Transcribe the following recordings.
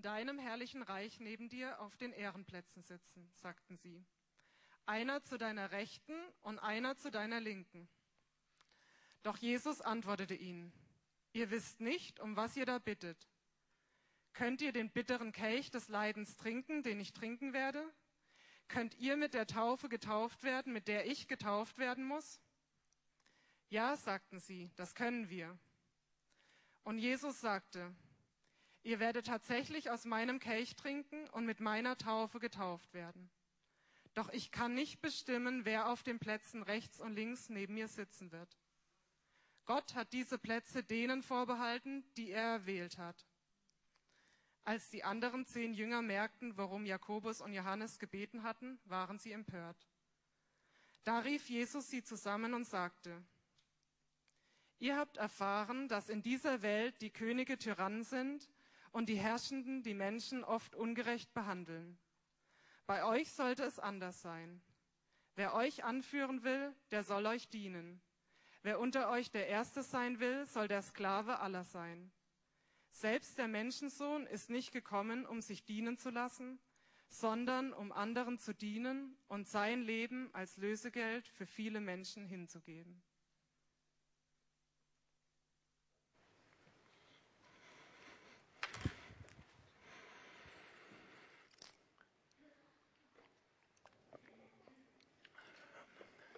in deinem herrlichen Reich neben dir auf den Ehrenplätzen sitzen, sagten sie. Einer zu deiner Rechten und einer zu deiner Linken. Doch Jesus antwortete ihnen, ihr wisst nicht, um was ihr da bittet. Könnt ihr den bitteren Kelch des Leidens trinken, den ich trinken werde? Könnt ihr mit der Taufe getauft werden, mit der ich getauft werden muss? Ja, sagten sie, das können wir. Und Jesus sagte, Ihr werdet tatsächlich aus meinem Kelch trinken und mit meiner Taufe getauft werden. Doch ich kann nicht bestimmen, wer auf den Plätzen rechts und links neben mir sitzen wird. Gott hat diese Plätze denen vorbehalten, die er erwählt hat. Als die anderen zehn Jünger merkten, warum Jakobus und Johannes gebeten hatten, waren sie empört. Da rief Jesus sie zusammen und sagte, Ihr habt erfahren, dass in dieser Welt die Könige Tyrannen sind und die Herrschenden die Menschen oft ungerecht behandeln. Bei euch sollte es anders sein. Wer euch anführen will, der soll euch dienen. Wer unter euch der Erste sein will, soll der Sklave aller sein. Selbst der Menschensohn ist nicht gekommen, um sich dienen zu lassen, sondern um anderen zu dienen und sein Leben als Lösegeld für viele Menschen hinzugeben.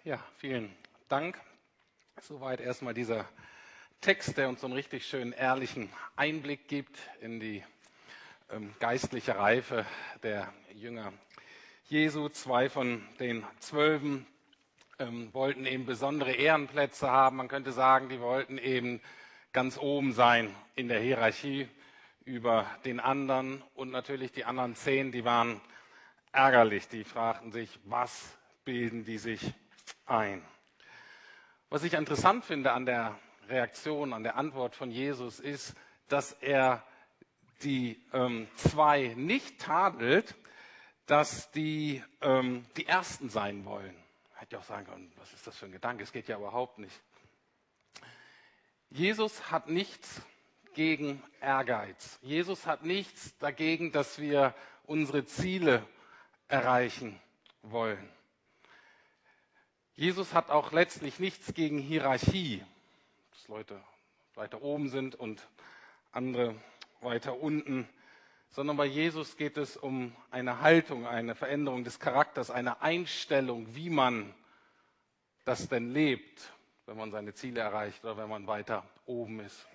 Ja, vielen Dank. Soweit erstmal dieser Text, der uns so einen richtig schönen, ehrlichen Einblick gibt in die ähm, geistliche Reife der Jünger Jesu. Zwei von den Zwölfen ähm, wollten eben besondere Ehrenplätze haben. Man könnte sagen, die wollten eben ganz oben sein in der Hierarchie über den anderen. Und natürlich die anderen zehn, die waren ärgerlich. Die fragten sich, was bilden die sich ein. Was ich interessant finde an der Reaktion, an der Antwort von Jesus ist, dass er die ähm, zwei nicht tadelt, dass die ähm, die Ersten sein wollen. Hätte ja auch sagen können, was ist das für ein Gedanke? Es geht ja überhaupt nicht. Jesus hat nichts gegen Ehrgeiz. Jesus hat nichts dagegen, dass wir unsere Ziele erreichen wollen. Jesus hat auch letztlich nichts gegen Hierarchie, dass Leute weiter oben sind und andere weiter unten, sondern bei Jesus geht es um eine Haltung, eine Veränderung des Charakters, eine Einstellung, wie man das denn lebt, wenn man seine Ziele erreicht oder wenn man weiter oben ist.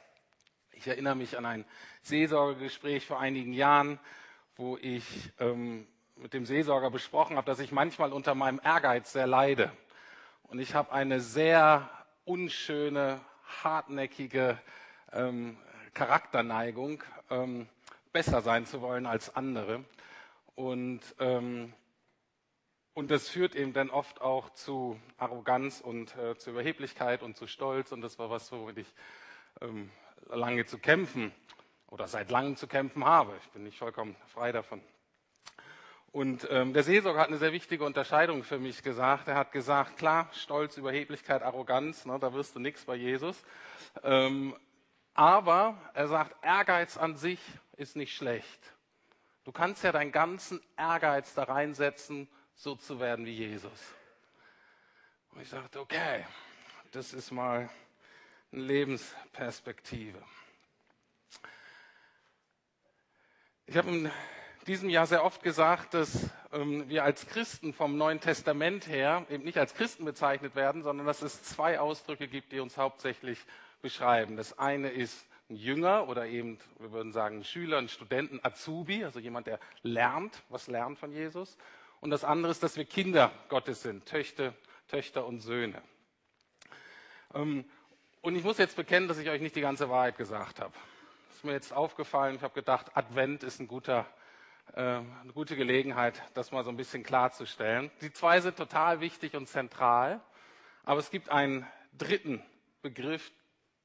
Ich erinnere mich an ein Seelsorgegespräch vor einigen Jahren, wo ich ähm, mit dem Seelsorger besprochen habe, dass ich manchmal unter meinem Ehrgeiz sehr leide. Und ich habe eine sehr unschöne, hartnäckige ähm, Charakterneigung, ähm, besser sein zu wollen als andere. Und, ähm, und das führt eben dann oft auch zu Arroganz und äh, zu Überheblichkeit und zu Stolz. Und das war was, womit ich ähm, lange zu kämpfen oder seit langem zu kämpfen habe. Ich bin nicht vollkommen frei davon. Und ähm, der Seelsorger hat eine sehr wichtige Unterscheidung für mich gesagt. Er hat gesagt, klar, Stolz, Überheblichkeit, Arroganz, ne, da wirst du nichts bei Jesus. Ähm, aber er sagt, Ehrgeiz an sich ist nicht schlecht. Du kannst ja deinen ganzen Ehrgeiz da reinsetzen, so zu werden wie Jesus. Und ich sagte, okay, das ist mal eine Lebensperspektive. Ich habe einen diesem Jahr sehr oft gesagt, dass ähm, wir als Christen vom Neuen Testament her eben nicht als Christen bezeichnet werden, sondern dass es zwei Ausdrücke gibt, die uns hauptsächlich beschreiben. Das eine ist ein Jünger oder eben, wir würden sagen, ein Schüler, ein Studenten, Azubi, also jemand, der lernt, was lernt von Jesus. Und das andere ist, dass wir Kinder Gottes sind, Töchter, Töchter und Söhne. Ähm, und ich muss jetzt bekennen, dass ich euch nicht die ganze Wahrheit gesagt habe. Das ist mir jetzt aufgefallen. Ich habe gedacht, Advent ist ein guter eine gute Gelegenheit, das mal so ein bisschen klarzustellen. Die zwei sind total wichtig und zentral, aber es gibt einen dritten Begriff,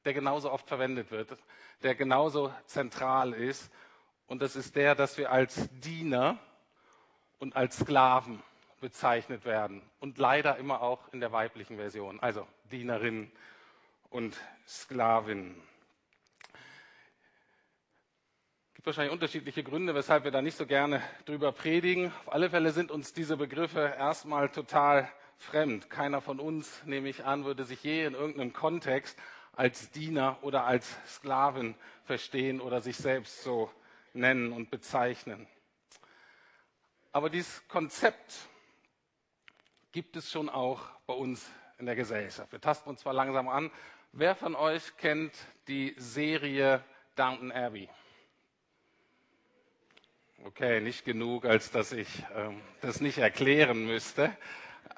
der genauso oft verwendet wird, der genauso zentral ist, und das ist der, dass wir als Diener und als Sklaven bezeichnet werden und leider immer auch in der weiblichen Version, also Dienerin und Sklavin gibt wahrscheinlich unterschiedliche Gründe, weshalb wir da nicht so gerne drüber predigen. Auf alle Fälle sind uns diese Begriffe erstmal total fremd. Keiner von uns, nehme ich an, würde sich je in irgendeinem Kontext als Diener oder als Sklaven verstehen oder sich selbst so nennen und bezeichnen. Aber dieses Konzept gibt es schon auch bei uns in der Gesellschaft. Wir tasten uns zwar langsam an. Wer von euch kennt die Serie Downton Abbey? Okay, nicht genug, als dass ich ähm, das nicht erklären müsste.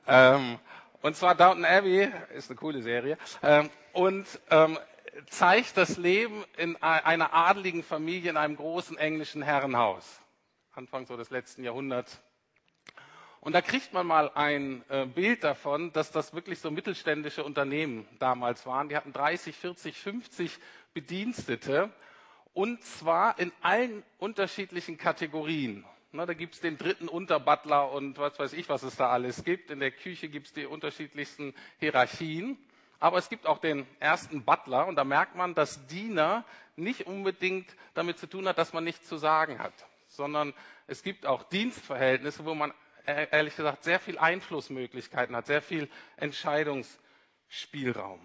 Ähm, und zwar Downton Abbey ist eine coole Serie ähm, und ähm, zeigt das Leben in einer adligen Familie in einem großen englischen Herrenhaus. Anfang so des letzten Jahrhunderts. Und da kriegt man mal ein äh, Bild davon, dass das wirklich so mittelständische Unternehmen damals waren. Die hatten 30, 40, 50 Bedienstete und zwar in allen unterschiedlichen Kategorien. Na, da gibt es den dritten Unterbutler und was weiß ich, was es da alles gibt. In der Küche gibt es die unterschiedlichsten Hierarchien. Aber es gibt auch den ersten Butler und da merkt man, dass Diener nicht unbedingt damit zu tun hat, dass man nichts zu sagen hat, sondern es gibt auch Dienstverhältnisse, wo man äh, ehrlich gesagt sehr viel Einflussmöglichkeiten hat, sehr viel Entscheidungsspielraum.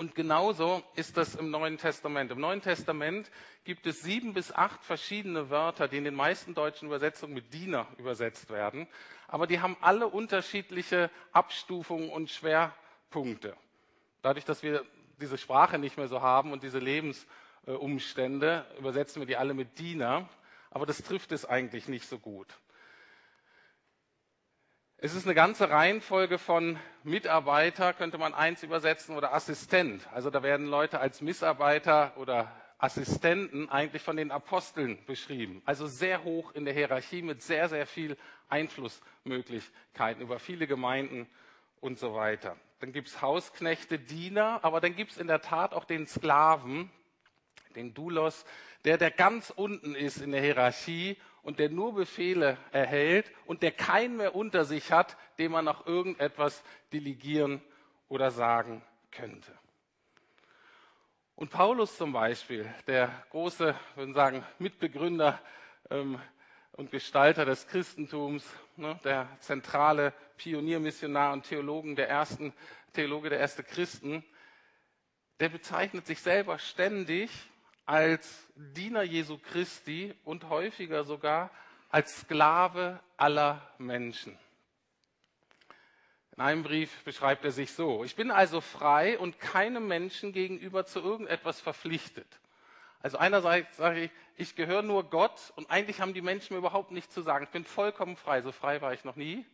Und genauso ist das im Neuen Testament. Im Neuen Testament gibt es sieben bis acht verschiedene Wörter, die in den meisten deutschen Übersetzungen mit Diener übersetzt werden. Aber die haben alle unterschiedliche Abstufungen und Schwerpunkte. Dadurch, dass wir diese Sprache nicht mehr so haben und diese Lebensumstände, übersetzen wir die alle mit Diener. Aber das trifft es eigentlich nicht so gut. Es ist eine ganze Reihenfolge von Mitarbeiter, könnte man eins übersetzen, oder Assistent. Also da werden Leute als Mitarbeiter oder Assistenten eigentlich von den Aposteln beschrieben. Also sehr hoch in der Hierarchie mit sehr, sehr viel Einflussmöglichkeiten über viele Gemeinden und so weiter. Dann gibt es Hausknechte, Diener, aber dann gibt es in der Tat auch den Sklaven, den Doulos, der, der ganz unten ist in der Hierarchie und der nur Befehle erhält und der keinen mehr unter sich hat, dem man noch irgendetwas delegieren oder sagen könnte. Und Paulus zum Beispiel, der große, würden sagen, Mitbegründer ähm, und Gestalter des Christentums, ne, der zentrale Pioniermissionar und Theologen der ersten, Theologe der ersten Christen, der bezeichnet sich selber ständig als Diener Jesu Christi und häufiger sogar als Sklave aller Menschen. In einem Brief beschreibt er sich so, ich bin also frei und keinem Menschen gegenüber zu irgendetwas verpflichtet. Also einerseits sage ich, ich gehöre nur Gott und eigentlich haben die Menschen mir überhaupt nichts zu sagen. Ich bin vollkommen frei, so frei war ich noch nie.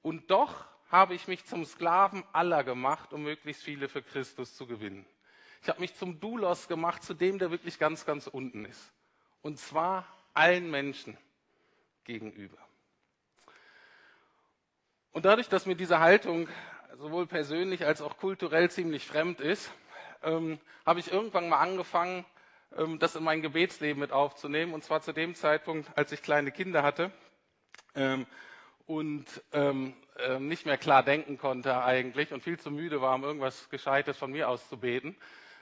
Und doch habe ich mich zum Sklaven aller gemacht, um möglichst viele für Christus zu gewinnen. Ich habe mich zum Doulos gemacht, zu dem, der wirklich ganz, ganz unten ist. Und zwar allen Menschen gegenüber. Und dadurch, dass mir diese Haltung sowohl persönlich als auch kulturell ziemlich fremd ist, ähm, habe ich irgendwann mal angefangen, ähm, das in mein Gebetsleben mit aufzunehmen. Und zwar zu dem Zeitpunkt, als ich kleine Kinder hatte ähm, und ähm, äh, nicht mehr klar denken konnte eigentlich und viel zu müde war, um irgendwas Gescheites von mir aus zu beten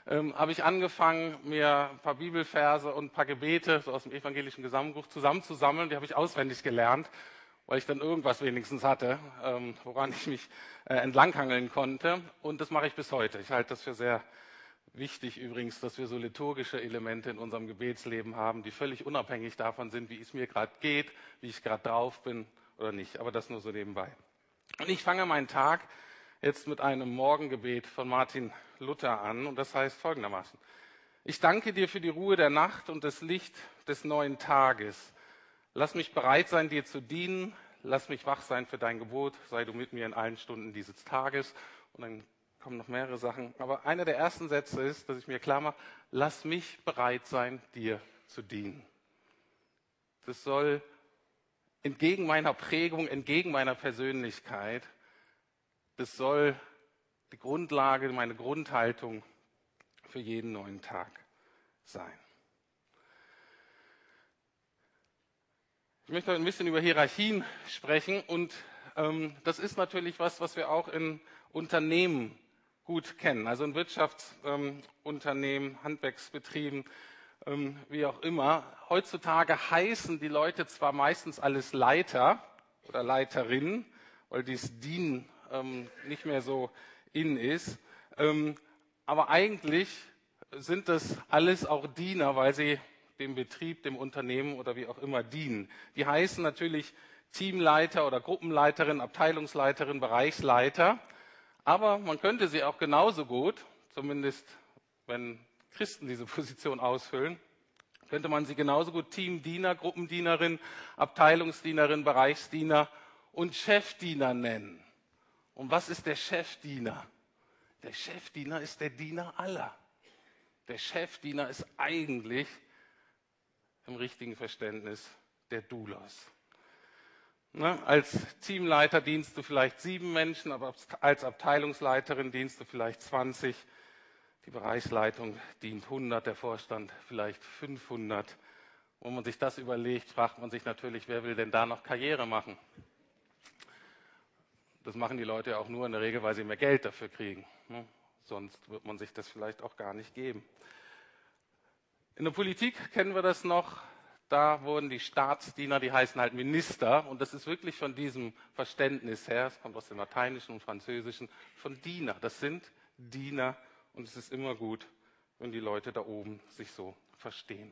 ähm, habe ich angefangen, mir ein paar Bibelverse und ein paar Gebete so aus dem evangelischen Gesamtbuch zusammenzusammeln. Die habe ich auswendig gelernt, weil ich dann irgendwas wenigstens hatte, ähm, woran ich mich äh, entlanghangeln konnte. Und das mache ich bis heute. Ich halte das für sehr wichtig übrigens, dass wir so liturgische Elemente in unserem Gebetsleben haben, die völlig unabhängig davon sind, wie es mir gerade geht, wie ich gerade drauf bin oder nicht. Aber das nur so nebenbei. Und ich fange meinen Tag jetzt mit einem Morgengebet von Martin Luther an und das heißt folgendermaßen. Ich danke dir für die Ruhe der Nacht und das Licht des neuen Tages. Lass mich bereit sein, dir zu dienen. Lass mich wach sein für dein Gebot. Sei du mit mir in allen Stunden dieses Tages. Und dann kommen noch mehrere Sachen. Aber einer der ersten Sätze ist, dass ich mir klar mache, lass mich bereit sein, dir zu dienen. Das soll entgegen meiner Prägung, entgegen meiner Persönlichkeit, das soll die Grundlage, meine Grundhaltung für jeden neuen Tag sein. Ich möchte ein bisschen über Hierarchien sprechen und ähm, das ist natürlich was, was wir auch in Unternehmen gut kennen, also in Wirtschaftsunternehmen, ähm, Handwerksbetrieben. ähm, wie auch immer. Heutzutage heißen die Leute zwar meistens alles Leiter oder Leiterinnen, weil dies Dienen ähm, nicht mehr so in ist. Ähm, aber eigentlich sind das alles auch Diener, weil sie dem Betrieb, dem Unternehmen oder wie auch immer dienen. Die heißen natürlich Teamleiter oder Gruppenleiterin, Abteilungsleiterin, Bereichsleiter. Aber man könnte sie auch genauso gut, zumindest wenn Christen diese Position ausfüllen, könnte man sie genauso gut Teamdiener, Gruppendienerin, Abteilungsdienerin, Bereichsdiener und Chefdiener nennen. Und was ist der Chefdiener? Der Chefdiener ist der Diener aller. Der Chefdiener ist eigentlich im richtigen Verständnis der Doulos. Ne? Als Teamleiter dienst du vielleicht sieben Menschen, aber als Abteilungsleiterin dienst du vielleicht 20. Die Bereichsleitung dient 100, der Vorstand vielleicht 500. Wenn man sich das überlegt, fragt man sich natürlich, wer will denn da noch Karriere machen? Das machen die Leute ja auch nur in der Regel, weil sie mehr Geld dafür kriegen. Ne? Sonst wird man sich das vielleicht auch gar nicht geben. In der Politik kennen wir das noch da wurden die Staatsdiener, die heißen halt Minister, und das ist wirklich von diesem Verständnis her, es kommt aus dem Lateinischen und Französischen, von Diener. Das sind Diener und es ist immer gut, wenn die Leute da oben sich so verstehen.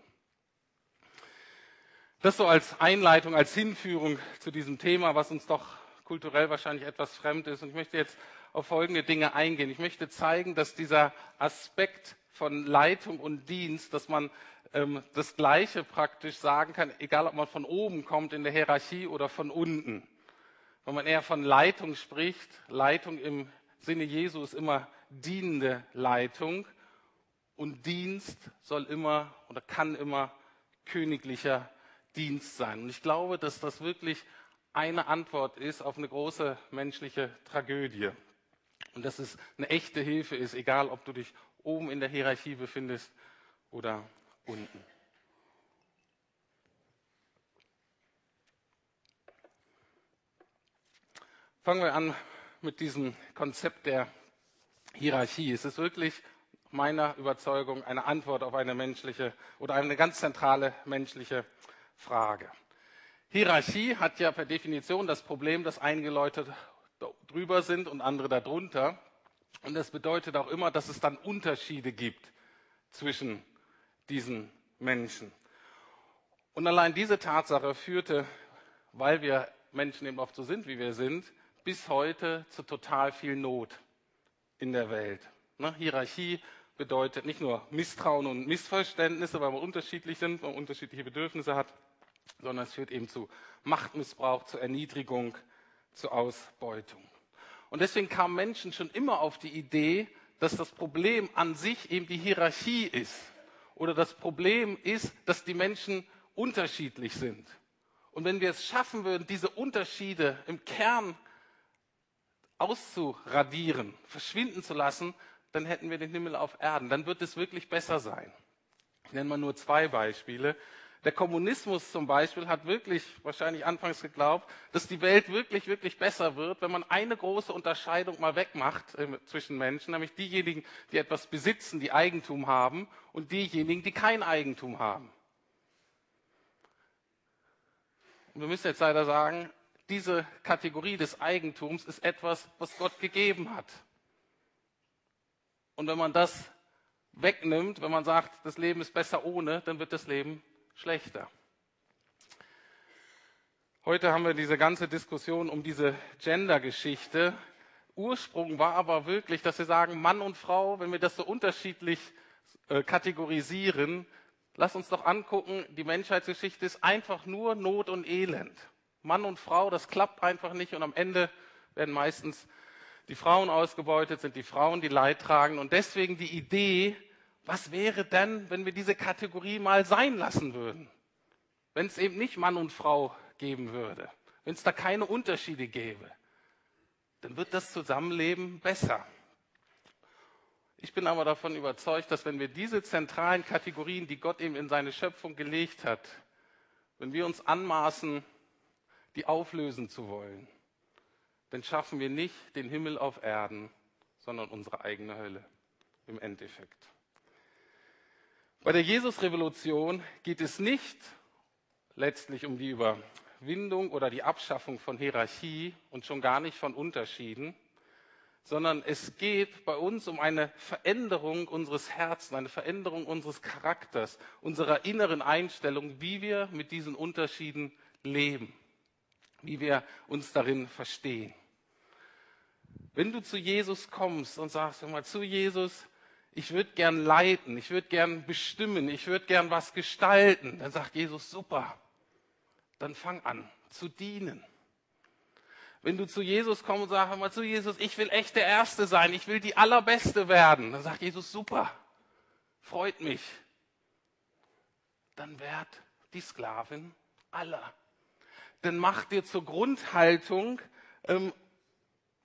Das so als Einleitung, als Hinführung zu diesem Thema, was uns doch kulturell wahrscheinlich etwas fremd ist. Und ich möchte jetzt auf folgende Dinge eingehen. Ich möchte zeigen, dass dieser Aspekt von Leitung und Dienst, dass man ähm, das Gleiche praktisch sagen kann, egal ob man von oben kommt in der Hierarchie oder von unten. Wenn man eher von Leitung spricht, Leitung im Sinne Jesu ist immer dienende Leitung und Dienst soll immer oder kann immer königlicher Dienst sein. Und ich glaube, dass das wirklich eine Antwort ist auf eine große menschliche Tragödie. Und dass es eine echte Hilfe ist, egal ob du dich oben in der Hierarchie befindest oder unten. Fangen wir an mit diesem Konzept der Hierarchie. Es ist wirklich meiner Überzeugung eine Antwort auf eine menschliche oder eine ganz zentrale menschliche Frage. Hierarchie hat ja per Definition das Problem, dass einige Leute drüber sind und andere darunter. Und das bedeutet auch immer, dass es dann Unterschiede gibt zwischen diesen Menschen. Und allein diese Tatsache führte, weil wir Menschen eben oft so sind, wie wir sind, bis heute zu total viel Not in der Welt. Ne? Hierarchie bedeutet nicht nur Misstrauen und Missverständnisse, weil wir unterschiedlich sind, weil man unterschiedliche Bedürfnisse hat, sondern es führt eben zu Machtmissbrauch, zu Erniedrigung, zu Ausbeutung. Und deswegen kamen Menschen schon immer auf die Idee, dass das Problem an sich eben die Hierarchie ist oder das Problem ist, dass die Menschen unterschiedlich sind. Und wenn wir es schaffen würden, diese Unterschiede im Kern auszuradieren, verschwinden zu lassen, dann hätten wir den Himmel auf Erden. Dann wird es wirklich besser sein. Ich nenne mal nur zwei Beispiele. Der Kommunismus zum Beispiel hat wirklich wahrscheinlich anfangs geglaubt, dass die Welt wirklich, wirklich besser wird, wenn man eine große Unterscheidung mal wegmacht äh, zwischen Menschen, nämlich diejenigen, die etwas besitzen, die Eigentum haben, und diejenigen, die kein Eigentum haben. Und wir müssen jetzt leider sagen, diese Kategorie des Eigentums ist etwas, was Gott gegeben hat. Und wenn man das wegnimmt, wenn man sagt, das Leben ist besser ohne, dann wird das Leben schlechter. Heute haben wir diese ganze Diskussion um diese Gender-Geschichte. Ursprung war aber wirklich, dass wir sagen, Mann und Frau, wenn wir das so unterschiedlich äh, kategorisieren, lass uns doch angucken, die Menschheitsgeschichte ist einfach nur Not und Elend. Mann und Frau, das klappt einfach nicht und am Ende werden meistens die Frauen ausgebeutet, sind die Frauen, die Leid tragen und deswegen die Idee, was wäre denn, wenn wir diese Kategorie mal sein lassen würden? Wenn es eben nicht Mann und Frau geben würde, wenn es da keine Unterschiede gäbe, dann wird das Zusammenleben besser. Ich bin aber davon überzeugt, dass wenn wir diese zentralen Kategorien, die Gott eben in seine Schöpfung gelegt hat, wenn wir uns anmaßen, die auflösen zu wollen, dann schaffen wir nicht den Himmel auf Erden, sondern unsere eigene Hölle im Endeffekt. Bei der Jesus-Revolution geht es nicht letztlich um die Überwindung oder die Abschaffung von Hierarchie und schon gar nicht von Unterschieden, sondern es geht bei uns um eine Veränderung unseres Herzens, eine Veränderung unseres Charakters, unserer inneren Einstellung, wie wir mit diesen Unterschieden leben, wie wir uns darin verstehen. Wenn du zu Jesus kommst und sagst immer zu Jesus, ich würde gern leiten, ich würde gern bestimmen, ich würde gern was gestalten, dann sagt Jesus, super, dann fang an zu dienen. Wenn du zu Jesus kommst und sagst immer zu Jesus, ich will echt der Erste sein, ich will die Allerbeste werden, dann sagt Jesus, super, freut mich. Dann werd die Sklavin aller. Dann mach dir zur Grundhaltung ähm,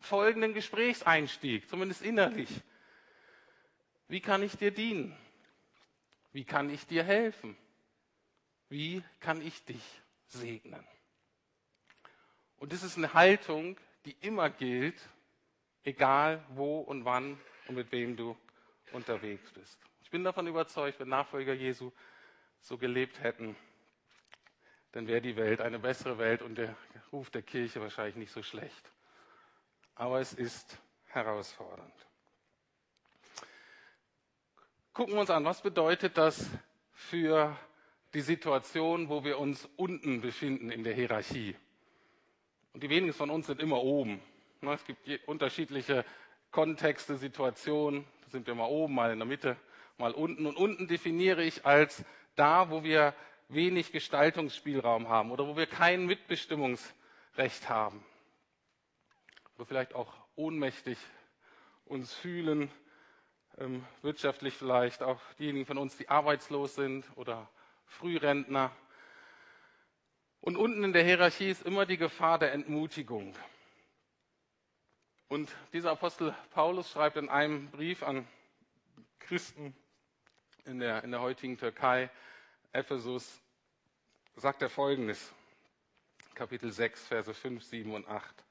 folgenden Gesprächseinstieg, zumindest innerlich. Wie kann ich dir dienen? Wie kann ich dir helfen? Wie kann ich dich segnen? Und das ist eine Haltung, die immer gilt, egal wo und wann und mit wem du unterwegs bist. Ich bin davon überzeugt, wenn Nachfolger Jesu so gelebt hätten, dann wäre die Welt eine bessere Welt und der Ruf der Kirche wahrscheinlich nicht so schlecht. Aber es ist herausfordernd. Gucken wir uns an, was bedeutet das für die Situation, wo wir uns unten befinden in der Hierarchie. Und die wenigsten von uns sind immer oben. Ne, es gibt unterschiedliche Kontexte, Situationen. Da sind wir mal oben, mal in der Mitte, mal unten. Und unten definiere ich als da, wo wir wenig Gestaltungsspielraum haben oder wo wir kein Mitbestimmungsrecht haben. Wo wir vielleicht auch ohnmächtig uns fühlen, ähm, wirtschaftlich vielleicht, auch diejenigen von uns, die arbeitslos sind oder Frührentner. Und unten in der Hierarchie ist immer die Gefahr der Entmutigung. Und dieser Apostel Paulus schreibt in einem Brief an Christen in der, in der heutigen Türkei, Ephesus, sagt er folgendes, Kapitel 6, Verse 5, 7 und 8.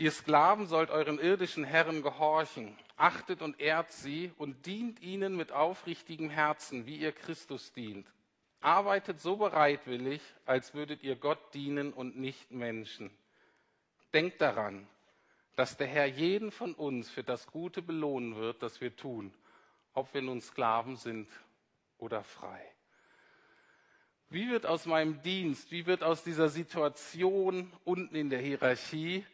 Ihr Sklaven sollt euren irdischen Herren gehorchen, achtet und ehrt sie und dient ihnen mit aufrichtigem Herzen, wie ihr Christus dient. Arbeitet so bereitwillig, als würdet ihr Gott dienen und nicht Menschen. Denkt daran, dass der Herr jeden von uns für das Gute belohnen wird, das wir tun, ob wir nun Sklaven sind oder frei. Wie wird aus meinem Dienst, wie wird aus dieser Situation unten in der Hierarchie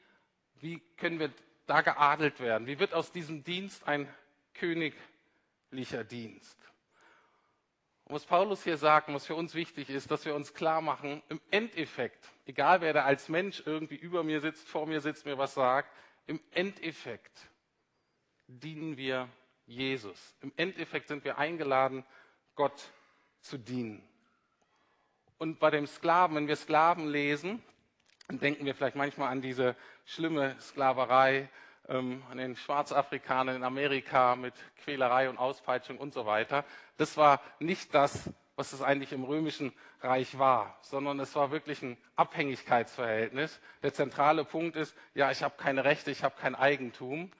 wie können wir da geadelt werden? Wie wird aus diesem Dienst ein königlicher Dienst? Und was Paulus hier sagt was für uns wichtig ist, dass wir uns klar machen, im Endeffekt, egal wer da als Mensch irgendwie über mir sitzt, vor mir sitzt, mir was sagt, im Endeffekt dienen wir Jesus. Im Endeffekt sind wir eingeladen, Gott zu dienen. Und bei dem Sklaven, wenn wir Sklaven lesen, denken wir vielleicht manchmal an diese schlimme Sklaverei, ähm, an den Schwarzafrikanern in Amerika mit Quälerei und Auspeitschung und so weiter. Das war nicht das, was es eigentlich im römischen Reich war, sondern es war wirklich ein Abhängigkeitsverhältnis. Der zentrale Punkt ist, ja, ich habe keine Rechte, ich habe kein Eigentum,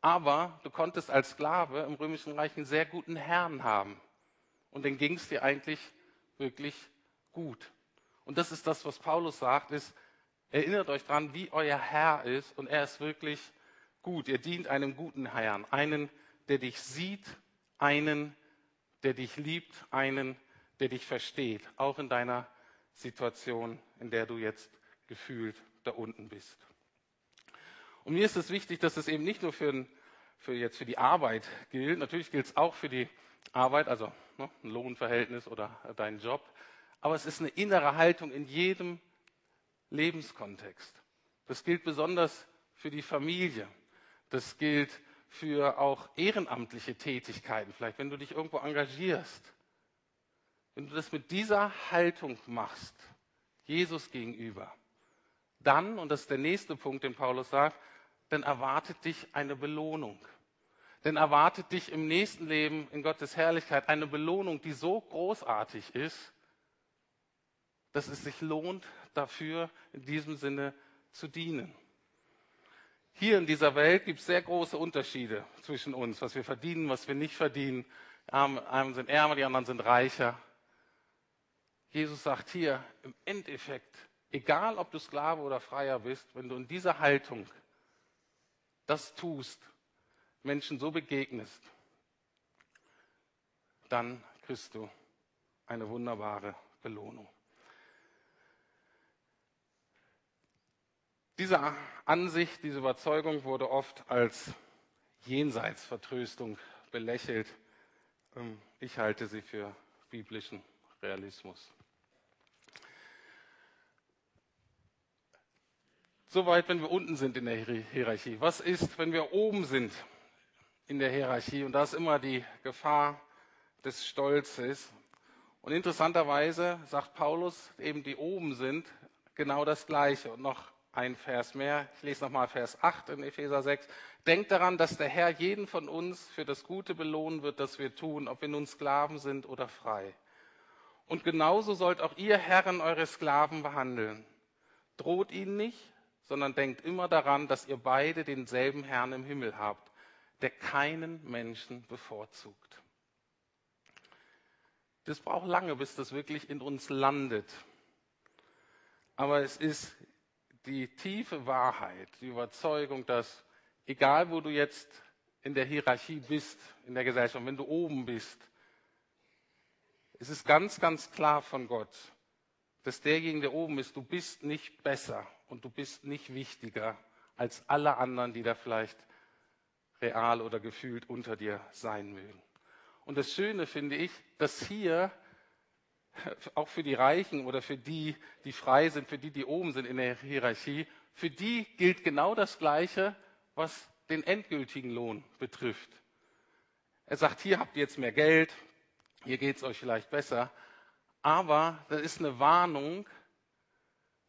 aber du konntest als Sklave im römischen Reich einen sehr guten Herrn haben. Und den ging es dir eigentlich wirklich gut. Und das ist das, was Paulus sagt, ist, Erinnert euch dran, wie euer Herr ist und er ist wirklich gut. Ihr dient einem guten Herrn, einen, der dich sieht, einen, der dich liebt, einen, der dich versteht, auch in deiner Situation, in der du jetzt gefühlt da unten bist. Und mir ist es wichtig, dass es eben nicht nur für, für jetzt für die Arbeit gilt, natürlich gilt es auch für die Arbeit, also ne, ein Lohnverhältnis oder deinen Job, aber es ist eine innere Haltung in jedem Lebenskontext. Das gilt besonders für die Familie. Das gilt für auch ehrenamtliche Tätigkeiten, vielleicht wenn du dich irgendwo engagierst. Wenn du das mit dieser Haltung machst, Jesus gegenüber, dann, und das ist der nächste Punkt, den Paulus sagt, dann erwartet dich eine Belohnung. Denn erwartet dich im nächsten Leben in Gottes Herrlichkeit eine Belohnung, die so großartig ist, dass es sich lohnt, dafür in diesem Sinne zu dienen. Hier in dieser Welt gibt es sehr große Unterschiede zwischen uns, was wir verdienen, was wir nicht verdienen. Einen sind ärmer, die anderen sind reicher. Jesus sagt hier, im Endeffekt, egal ob du Sklave oder Freier bist, wenn du in dieser Haltung das tust, Menschen so begegnest, dann kriegst du eine wunderbare Belohnung. Diese Ansicht, diese Überzeugung wurde oft als Jenseitsvertröstung belächelt. Ähm, ich halte sie für biblischen Realismus. Soweit, wenn wir unten sind in der Hierarchie. Was ist, wenn wir oben sind in der Hierarchie? Und da ist immer die Gefahr des Stolzes. Und interessanterweise sagt Paulus, eben die oben sind, genau das Gleiche. Und noch ein Vers mehr. Ich lese nochmal Vers 8 in Epheser 6. Denkt daran, dass der Herr jeden von uns für das Gute belohnen wird, das wir tun, ob wir nun Sklaven sind oder frei. Und genauso sollt auch ihr Herren eure Sklaven behandeln. Droht ihnen nicht, sondern denkt immer daran, dass ihr beide denselben Herrn im Himmel habt, der keinen Menschen bevorzugt. Das braucht lange, bis das wirklich in uns landet. Aber es ist die tiefe Wahrheit, die Überzeugung, dass egal wo du jetzt in der Hierarchie bist, in der Gesellschaft, wenn du oben bist, es ist ganz, ganz klar von Gott, dass derjenige, der oben ist, du bist nicht besser und du bist nicht wichtiger als alle anderen, die da vielleicht real oder gefühlt unter dir sein mögen. Und das Schöne finde ich, dass hier auch für die Reichen oder für die, die frei sind, für die, die oben sind in der Hierarchie, für die gilt genau das Gleiche, was den endgültigen Lohn betrifft. Er sagt, hier habt ihr jetzt mehr Geld, hier geht es euch vielleicht besser, aber das ist eine Warnung,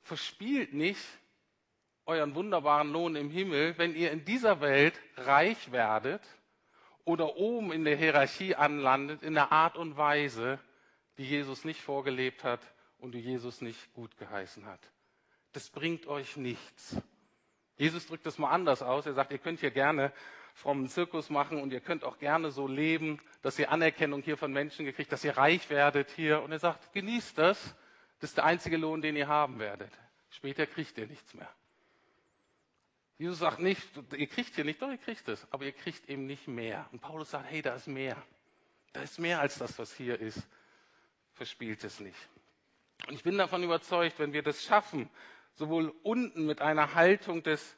verspielt nicht euren wunderbaren Lohn im Himmel, wenn ihr in dieser Welt reich werdet oder oben in der Hierarchie anlandet, in der Art und Weise, die Jesus nicht vorgelebt hat und die Jesus nicht gut geheißen hat. Das bringt euch nichts. Jesus drückt das mal anders aus. Er sagt, ihr könnt hier gerne frommen Zirkus machen und ihr könnt auch gerne so leben, dass ihr Anerkennung hier von Menschen gekriegt, dass ihr reich werdet hier. Und er sagt, genießt das. Das ist der einzige Lohn, den ihr haben werdet. Später kriegt ihr nichts mehr. Jesus sagt nicht, ihr kriegt hier nicht, doch ihr kriegt es, aber ihr kriegt eben nicht mehr. Und Paulus sagt, hey, da ist mehr. Da ist mehr als das, was hier ist verspielt es nicht. Und ich bin davon überzeugt, wenn wir das schaffen, sowohl unten mit einer Haltung des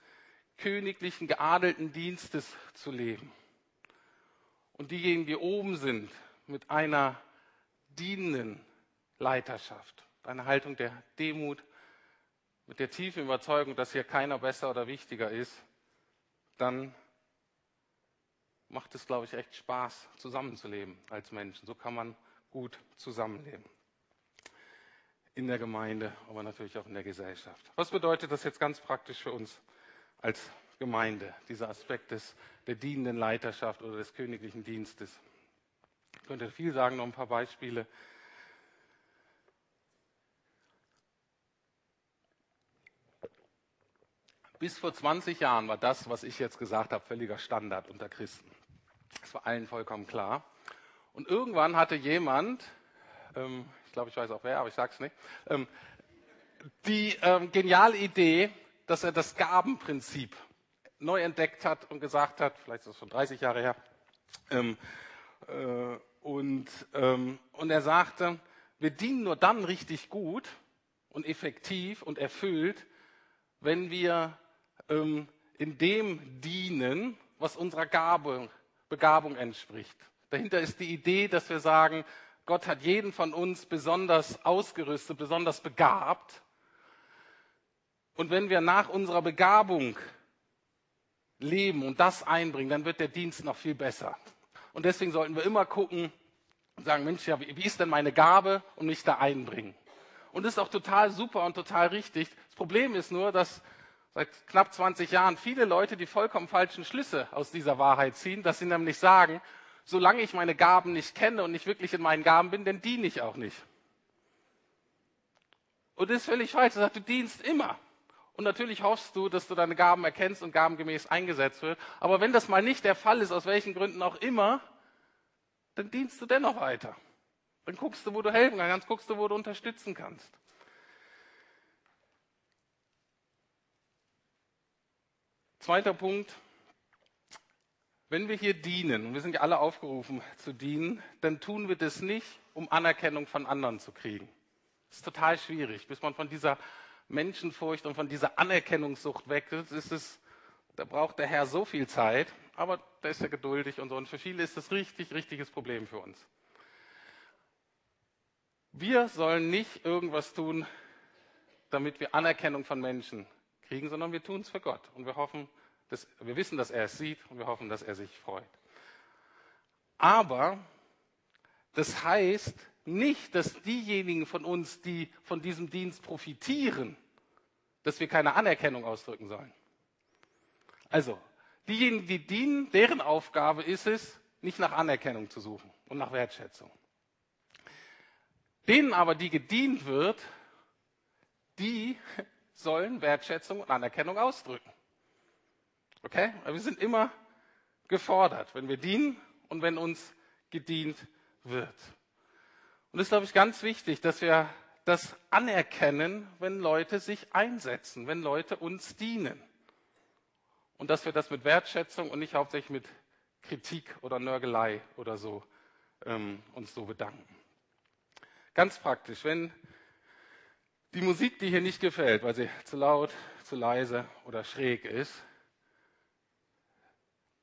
königlichen, geadelten Dienstes zu leben und diejenigen, die oben sind, mit einer dienenden Leiterschaft, einer Haltung der Demut, mit der tiefen Überzeugung, dass hier keiner besser oder wichtiger ist, dann macht es, glaube ich, echt Spaß, zusammenzuleben als Menschen. So kann man gut zusammenleben. In der Gemeinde, aber natürlich auch in der Gesellschaft. Was bedeutet das jetzt ganz praktisch für uns als Gemeinde, dieser Aspekt des, der dienenden Leiterschaft oder des königlichen Dienstes? Ich könnte viel sagen, noch ein paar Beispiele. Bis vor 20 Jahren war das, was ich jetzt gesagt habe, völliger Standard unter Christen. Das war allen vollkommen klar. Und irgendwann hatte jemand, ähm, ich glaube, ich weiß auch wer, aber ich sage es nicht, ähm, die ähm, geniale Idee, dass er das Gabenprinzip neu entdeckt hat und gesagt hat, vielleicht ist das schon 30 Jahre her, ähm, äh, und, ähm, und er sagte, wir dienen nur dann richtig gut und effektiv und erfüllt, wenn wir ähm, in dem dienen, was unserer Gabe, Begabung entspricht. Dahinter ist die Idee, dass wir sagen, Gott hat jeden von uns besonders ausgerüstet, besonders begabt. Und wenn wir nach unserer Begabung leben und das einbringen, dann wird der Dienst noch viel besser. Und deswegen sollten wir immer gucken und sagen, Mensch, ja, wie ist denn meine Gabe und mich da einbringen? Und das ist auch total super und total richtig. Das Problem ist nur, dass seit knapp 20 Jahren viele Leute die vollkommen falschen Schlüsse aus dieser Wahrheit ziehen, dass sie nämlich sagen, solange ich meine Gaben nicht kenne und nicht wirklich in meinen Gaben bin, dann diene ich auch nicht. Und das ist völlig falsch. Er sagt, du dienst immer. Und natürlich hoffst du, dass du deine Gaben erkennst und gabengemäß eingesetzt wird. Aber wenn das mal nicht der Fall ist, aus welchen Gründen auch immer, dann dienst du dennoch weiter. Dann guckst du, wo du helfen kannst, guckst du, wo du unterstützen kannst. Zweiter Punkt. Wenn wir hier dienen, und wir sind ja alle aufgerufen zu dienen, dann tun wir das nicht, um Anerkennung von anderen zu kriegen. Das ist total schwierig, bis man von dieser Menschenfurcht und von dieser Anerkennungssucht weg ist. ist es, da braucht der Herr so viel Zeit, aber der ist ja geduldig und so. Und für viele ist das richtig, richtiges Problem für uns. Wir sollen nicht irgendwas tun, damit wir Anerkennung von Menschen kriegen, sondern wir tun es für Gott. Und wir hoffen, dass, wir wissen, dass er es sieht und wir hoffen, dass er sich freut. Aber das heißt nicht, dass diejenigen von uns, die von diesem Dienst profitieren, dass wir keine Anerkennung ausdrücken sollen. Also, diejenigen, die dienen, deren Aufgabe ist es, nicht nach Anerkennung zu suchen und nach Wertschätzung. Denen aber, die gedient wird, die sollen Wertschätzung und Anerkennung ausdrücken. Okay? Wir sind immer gefordert, wenn wir dienen und wenn uns gedient wird. Und es ist, glaube ich, ganz wichtig, dass wir das anerkennen, wenn Leute sich einsetzen, wenn Leute uns dienen. Und dass wir das mit Wertschätzung und nicht hauptsächlich mit Kritik oder Nörgelei oder so ähm, uns so bedanken. Ganz praktisch, wenn die Musik dir hier nicht gefällt, weil sie zu laut, zu leise oder schräg ist,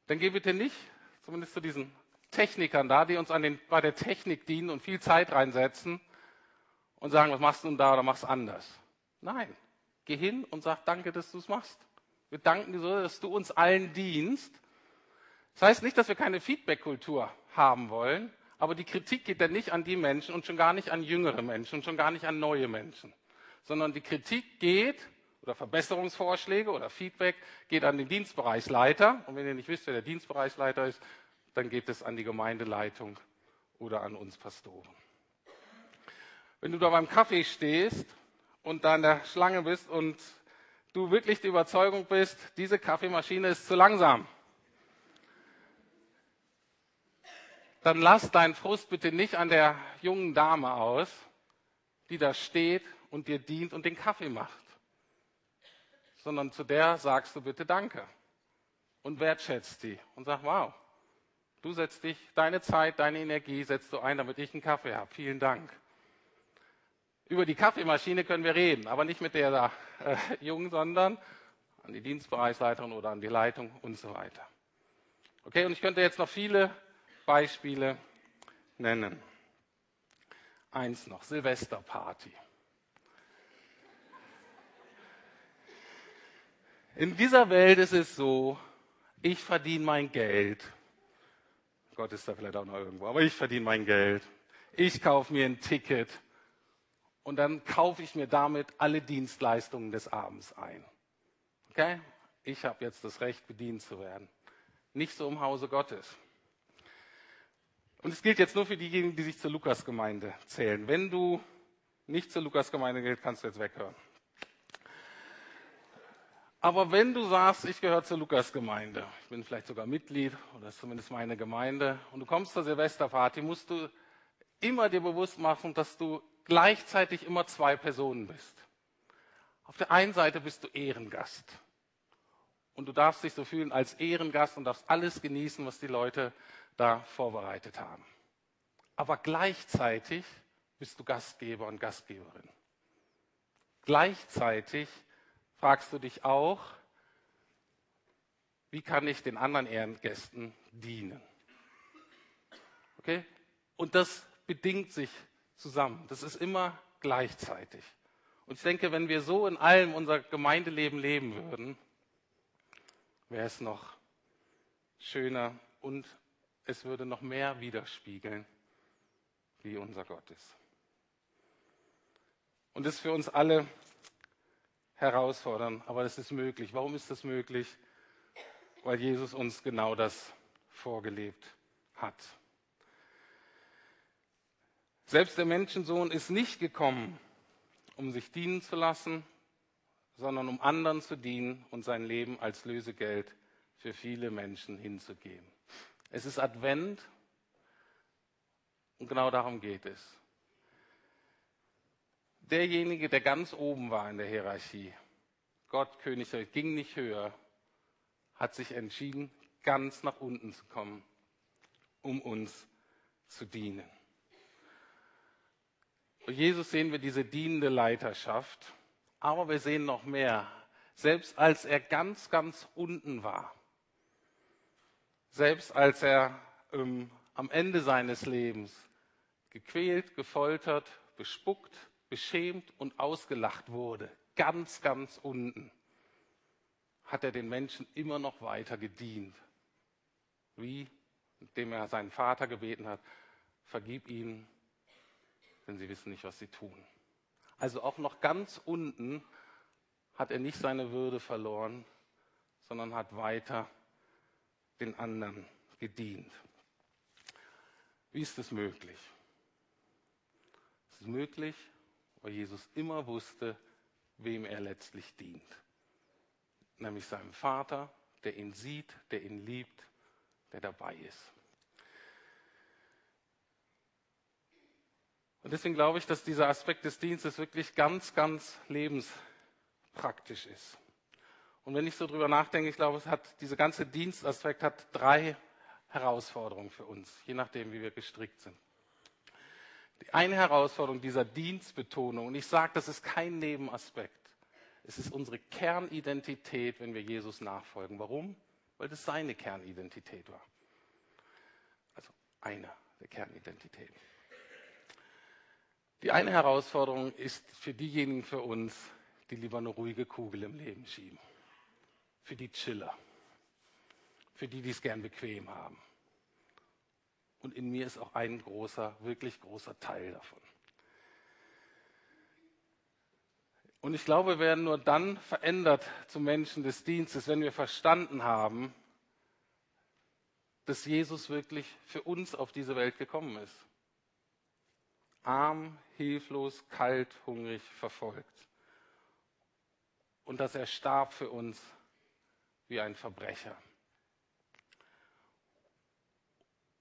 dann geh bitte nicht, zumindest zu diesen Technikern da, die uns den, bei der Technik dienen und viel Zeit reinsetzen und sagen, was machst du denn da oder machst anders. Nein, geh hin und sag danke, dass du es machst. Wir danken dir so, dass du uns allen dienst. Das heißt nicht, dass wir keine Feedback-Kultur haben wollen, aber die Kritik geht dann nicht an die Menschen und schon gar nicht an jüngere Menschen und schon gar nicht an neue Menschen, sondern die Kritik geht oder Verbesserungsvorschläge oder Feedback geht an den Dienstbereichsleiter. Und wenn ihr nicht wisst, wer der Dienstbereichsleiter ist, dann geht es an die Gemeindeleitung oder an uns Pastoren. Wenn du da beim Kaffee stehst und da in der Schlange bist und du wirklich die Überzeugung bist, diese Kaffeemaschine ist zu langsam, dann lass deinen Frust bitte nicht an der jungen Dame aus, die da steht und dir dient und den Kaffee macht sondern zu der sagst du bitte Danke und wertschätzt die und sag, wow, du setzt dich, deine Zeit, deine Energie setzt du ein, damit ich einen Kaffee habe. Vielen Dank. Über die Kaffeemaschine können wir reden, aber nicht mit der da, äh, Jungen, sondern an die Dienstbereichsleiterin oder an die Leitung und so weiter. Okay, und ich könnte jetzt noch viele Beispiele nennen. Eins noch, Silvesterparty. In dieser Welt ist es so, ich verdiene mein Geld. Gott ist da vielleicht auch noch irgendwo, aber ich verdiene mein Geld. Ich kaufe mir ein Ticket und dann kaufe ich mir damit alle Dienstleistungen des Abends ein. Okay? Ich habe jetzt das Recht, bedient zu werden. Nicht so im Hause Gottes. Und es gilt jetzt nur für diejenigen, die sich zur Lukasgemeinde zählen. Wenn du nicht zur Lukasgemeinde gehst, kannst du jetzt weghören. Aber wenn du sagst, ich gehöre zur Lukasgemeinde, ich bin vielleicht sogar Mitglied oder zumindest meine Gemeinde, und du kommst zur Silvesterparty, musst du immer dir bewusst machen, dass du gleichzeitig immer zwei Personen bist. Auf der einen Seite bist du Ehrengast. Und du darfst dich so fühlen als Ehrengast und darfst alles genießen, was die Leute da vorbereitet haben. Aber gleichzeitig bist du Gastgeber und Gastgeberin. Gleichzeitig fragst du dich auch, wie kann ich den anderen Ehrengästen dienen? Okay? Und das bedingt sich zusammen. Das ist immer gleichzeitig. Und ich denke, wenn wir so in allem unser Gemeindeleben leben würden, wäre es noch schöner und es würde noch mehr widerspiegeln, wie unser Gott ist. Und das ist für uns alle herausfordern, aber es ist möglich. Warum ist das möglich? Weil Jesus uns genau das vorgelebt hat. Selbst der Menschensohn ist nicht gekommen, um sich dienen zu lassen, sondern um anderen zu dienen und sein Leben als Lösegeld für viele Menschen hinzugeben. Es ist Advent Und genau darum geht es. Derjenige, der ganz oben war in der Hierarchie, Gott, König, ging nicht höher, hat sich entschieden, ganz nach unten zu kommen, um uns zu dienen. Bei Jesus sehen wir diese dienende Leiterschaft, aber wir sehen noch mehr. Selbst als er ganz, ganz unten war, selbst als er ähm, am Ende seines Lebens gequält, gefoltert, bespuckt, beschämt und ausgelacht wurde, ganz, ganz unten, hat er den Menschen immer noch weiter gedient. Wie? Indem er seinen Vater gebeten hat, vergib ihnen, denn sie wissen nicht, was sie tun. Also auch noch ganz unten hat er nicht seine Würde verloren, sondern hat weiter den anderen gedient. Wie ist es möglich? Es ist möglich, weil Jesus immer wusste, wem er letztlich dient. Nämlich seinem Vater, der ihn sieht, der ihn liebt, der dabei ist. Und deswegen glaube ich, dass dieser Aspekt des Dienstes wirklich ganz, ganz lebenspraktisch ist. Und wenn ich so drüber nachdenke, ich glaube, es hat, dieser ganze Dienstaspekt hat drei Herausforderungen für uns, je nachdem, wie wir gestrickt sind. Die eine Herausforderung dieser Dienstbetonung, und ich sage, das ist kein Nebenaspekt. Es ist unsere Kernidentität, wenn wir Jesus nachfolgen. Warum? Weil das seine Kernidentität war. Also eine der Kernidentitäten. Die eine Herausforderung ist für diejenigen für uns, die lieber eine ruhige Kugel im Leben schieben. Für die Chiller. Für die, die es gern bequem haben. Und in mir ist auch ein großer, wirklich großer Teil davon. Und ich glaube, wir werden nur dann verändert zu Menschen des Dienstes, wenn wir verstanden haben, dass Jesus wirklich für uns auf diese Welt gekommen ist. Arm, hilflos, kalt, hungrig, verfolgt. Und dass er starb für uns wie ein Verbrecher.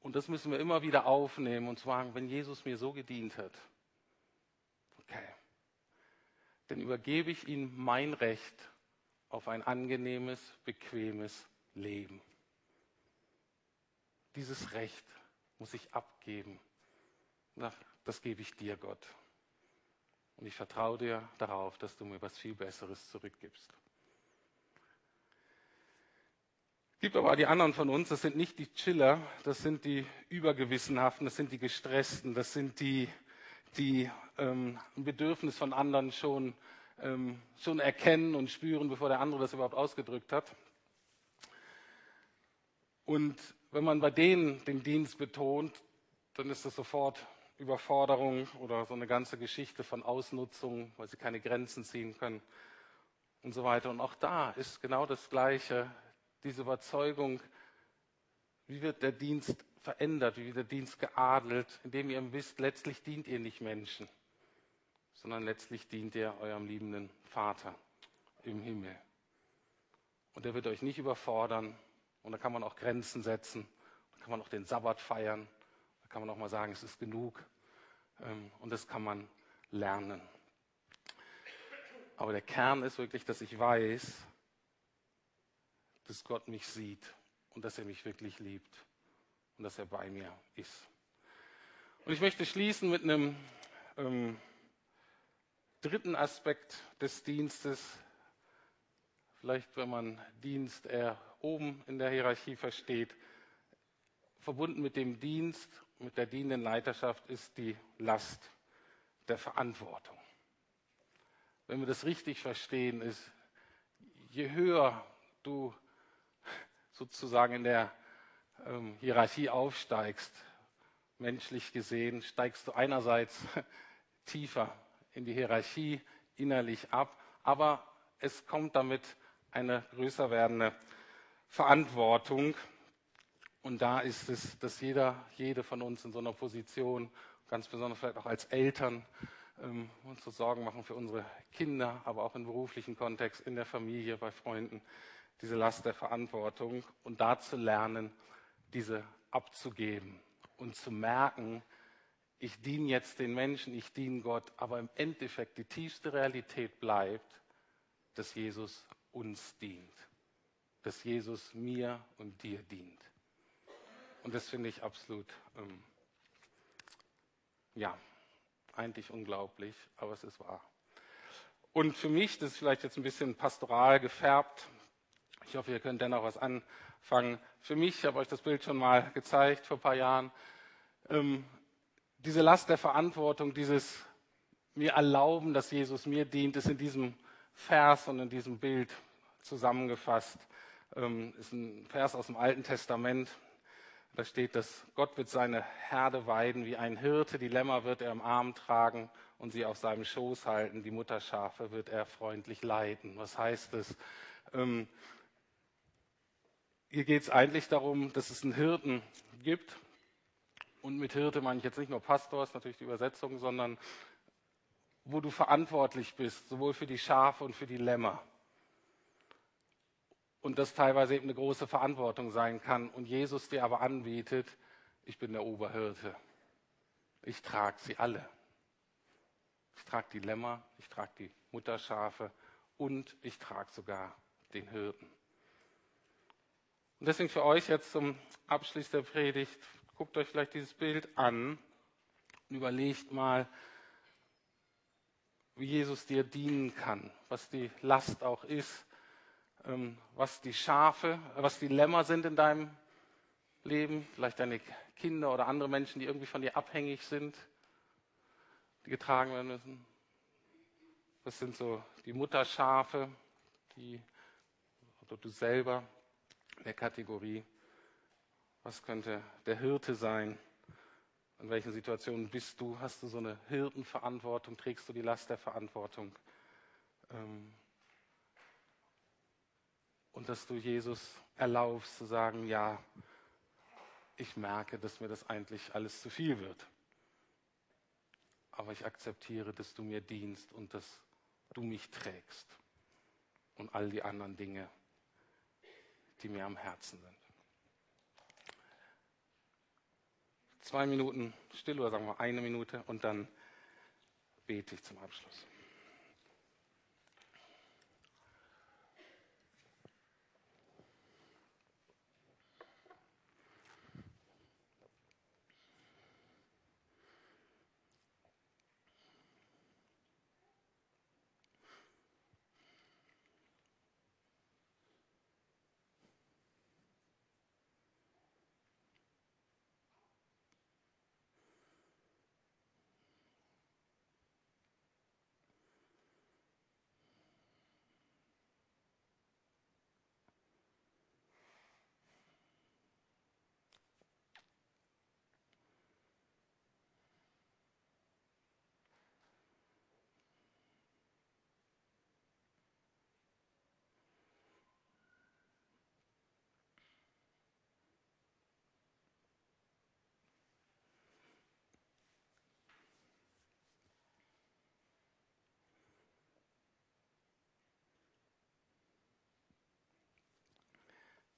Und das müssen wir immer wieder aufnehmen und sagen, wenn Jesus mir so gedient hat, okay, dann übergebe ich ihm mein Recht auf ein angenehmes, bequemes Leben. Dieses Recht muss ich abgeben. Das gebe ich dir, Gott. Und ich vertraue dir darauf, dass du mir was viel Besseres zurückgibst. Gibt aber die anderen von uns, das sind nicht die Chiller, das sind die Übergewissenhaften, das sind die Gestressten, das sind die, die ähm, ein Bedürfnis von anderen schon, ähm, schon erkennen und spüren, bevor der andere das überhaupt ausgedrückt hat. Und wenn man bei denen den Dienst betont, dann ist das sofort Überforderung oder so eine ganze Geschichte von Ausnutzung, weil sie keine Grenzen ziehen können und so weiter. Und auch da ist genau das Gleiche diese Überzeugung, wie wird der Dienst verändert, wie wird der Dienst geadelt, indem ihr wisst, letztlich dient ihr nicht Menschen, sondern letztlich dient ihr eurem liebenden Vater im Himmel. Und er wird euch nicht überfordern und da kann man auch Grenzen setzen, da kann man auch den Sabbat feiern, da kann man auch mal sagen, es ist genug ähm, und das kann man lernen. Aber der Kern ist wirklich, dass ich weiß, dass Gott mich sieht und dass er mich wirklich liebt und dass er bei mir ist. Und ich möchte schließen mit einem ähm, dritten Aspekt des Dienstes. Vielleicht, wenn man Dienst eher oben in der Hierarchie versteht. Verbunden mit dem Dienst, mit der dienenden Leiterschaft ist die Last der Verantwortung. Wenn wir das richtig verstehen, ist, je höher du sozusagen in der ähm, Hierarchie aufsteigst, menschlich gesehen, steigst du einerseits tiefer in die Hierarchie innerlich ab, aber es kommt damit eine größer werdende Verantwortung. Und da ist es, dass jeder, jede von uns in so einer Position, ganz besonders vielleicht auch als Eltern, ähm, uns so Sorgen machen für unsere Kinder, aber auch im beruflichen Kontext, in der Familie, bei Freunden, diese Last der Verantwortung und da zu lernen, diese abzugeben und zu merken, ich diene jetzt den Menschen, ich diene Gott, aber im Endeffekt die tiefste Realität bleibt, dass Jesus uns dient, dass Jesus mir und dir dient. Und das finde ich absolut, ähm, ja, eigentlich unglaublich, aber es ist wahr. Und für mich, das ist vielleicht jetzt ein bisschen pastoral gefärbt, ich hoffe, ihr könnt dennoch was anfangen. Für mich, ich habe euch das Bild schon mal gezeigt vor ein paar Jahren, ähm, diese Last der Verantwortung, dieses mir erlauben, dass Jesus mir dient, ist in diesem Vers und in diesem Bild zusammengefasst. Ähm, ist ein Vers aus dem Alten Testament. Da steht, dass Gott wird seine Herde weiden, wie ein Hirte, die Lämmer wird er im Arm tragen und sie auf seinem Schoß halten, die Mutterschafe wird er freundlich leiten. Was heißt es? Ähm, hier geht es eigentlich darum, dass es einen Hirten gibt. Und mit Hirte meine ich jetzt nicht nur Pastor, ist natürlich die Übersetzung, sondern wo du verantwortlich bist, sowohl für die Schafe und für die Lämmer. Und das teilweise eben eine große Verantwortung sein kann. Und Jesus dir aber anbietet, ich bin der Oberhirte. Ich trage sie alle. Ich trage die Lämmer, ich trage die Mutterschafe und ich trage sogar den Hirten. Und deswegen für euch jetzt zum Abschluss der Predigt, guckt euch vielleicht dieses Bild an und überlegt mal, wie Jesus dir dienen kann, was die Last auch ist, ähm, was die Schafe, was die Lämmer sind in deinem Leben, vielleicht deine Kinder oder andere Menschen, die irgendwie von dir abhängig sind, die getragen werden müssen. Das sind so die Mutterschafe, die oder du selber der Kategorie, was könnte der Hirte sein? In welchen Situationen bist du? Hast du so eine Hirtenverantwortung? Trägst du die Last der Verantwortung? Ähm, und dass du Jesus erlaubst zu sagen, ja, ich merke, dass mir das eigentlich alles zu viel wird. Aber ich akzeptiere, dass du mir dienst und dass du mich trägst und all die anderen Dinge, die mir am Herzen sind. Zwei Minuten still oder sagen wir eine Minute und dann bete ich zum Abschluss.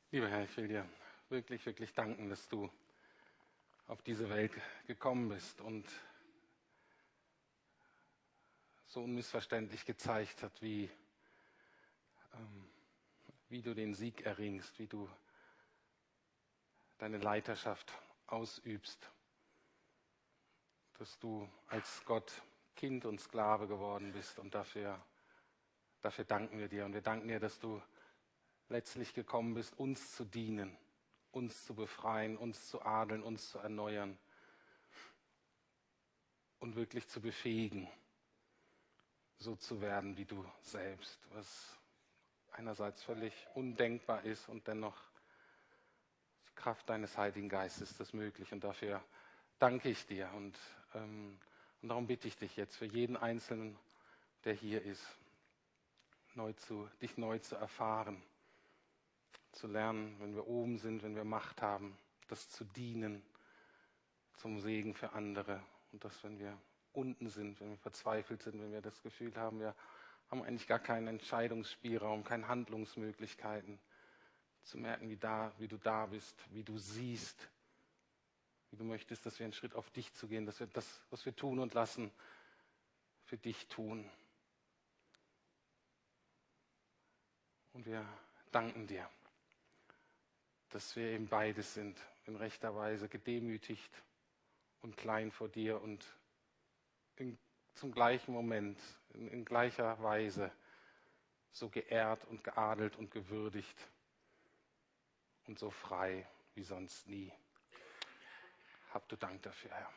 Lieber Herr, ich will dir wirklich, wirklich danken, dass du auf diese Welt gekommen bist und so unmissverständlich gezeigt hat, wie, ähm, wie du den Sieg erringst, wie du deine Leiterschaft ausübst, dass du als Gott Kind und Sklave geworden bist und dafür, dafür danken wir dir. Und wir danken dir, dass du letztlich gekommen bist, uns zu dienen, uns zu befreien, uns zu adeln, uns zu erneuern und wirklich zu befähigen, so zu werden wie du selbst, was einerseits völlig undenkbar ist und dennoch die Kraft deines Heiligen Geistes das möglich. Und dafür danke ich dir und, ähm, und darum bitte ich dich jetzt für jeden Einzelnen, der hier ist, neu zu, dich neu zu erfahren zu lernen, wenn wir oben sind, wenn wir Macht haben, das zu dienen zum Segen für andere. Und dass, wenn wir unten sind, wenn wir verzweifelt sind, wenn wir das Gefühl haben, wir haben eigentlich gar keinen Entscheidungsspielraum, keine Handlungsmöglichkeiten, zu merken, wie, da, wie du da bist, wie du siehst, wie du möchtest, dass wir einen Schritt auf dich zu gehen, dass wir das, was wir tun und lassen, für dich tun. Und wir danken dir, dass wir eben beides sind, in rechter Weise gedemütigt und klein vor dir und in, zum gleichen Moment, in, in gleicher Weise so geehrt und geadelt und gewürdigt und so frei wie sonst nie. Hab du Dank dafür, Herr.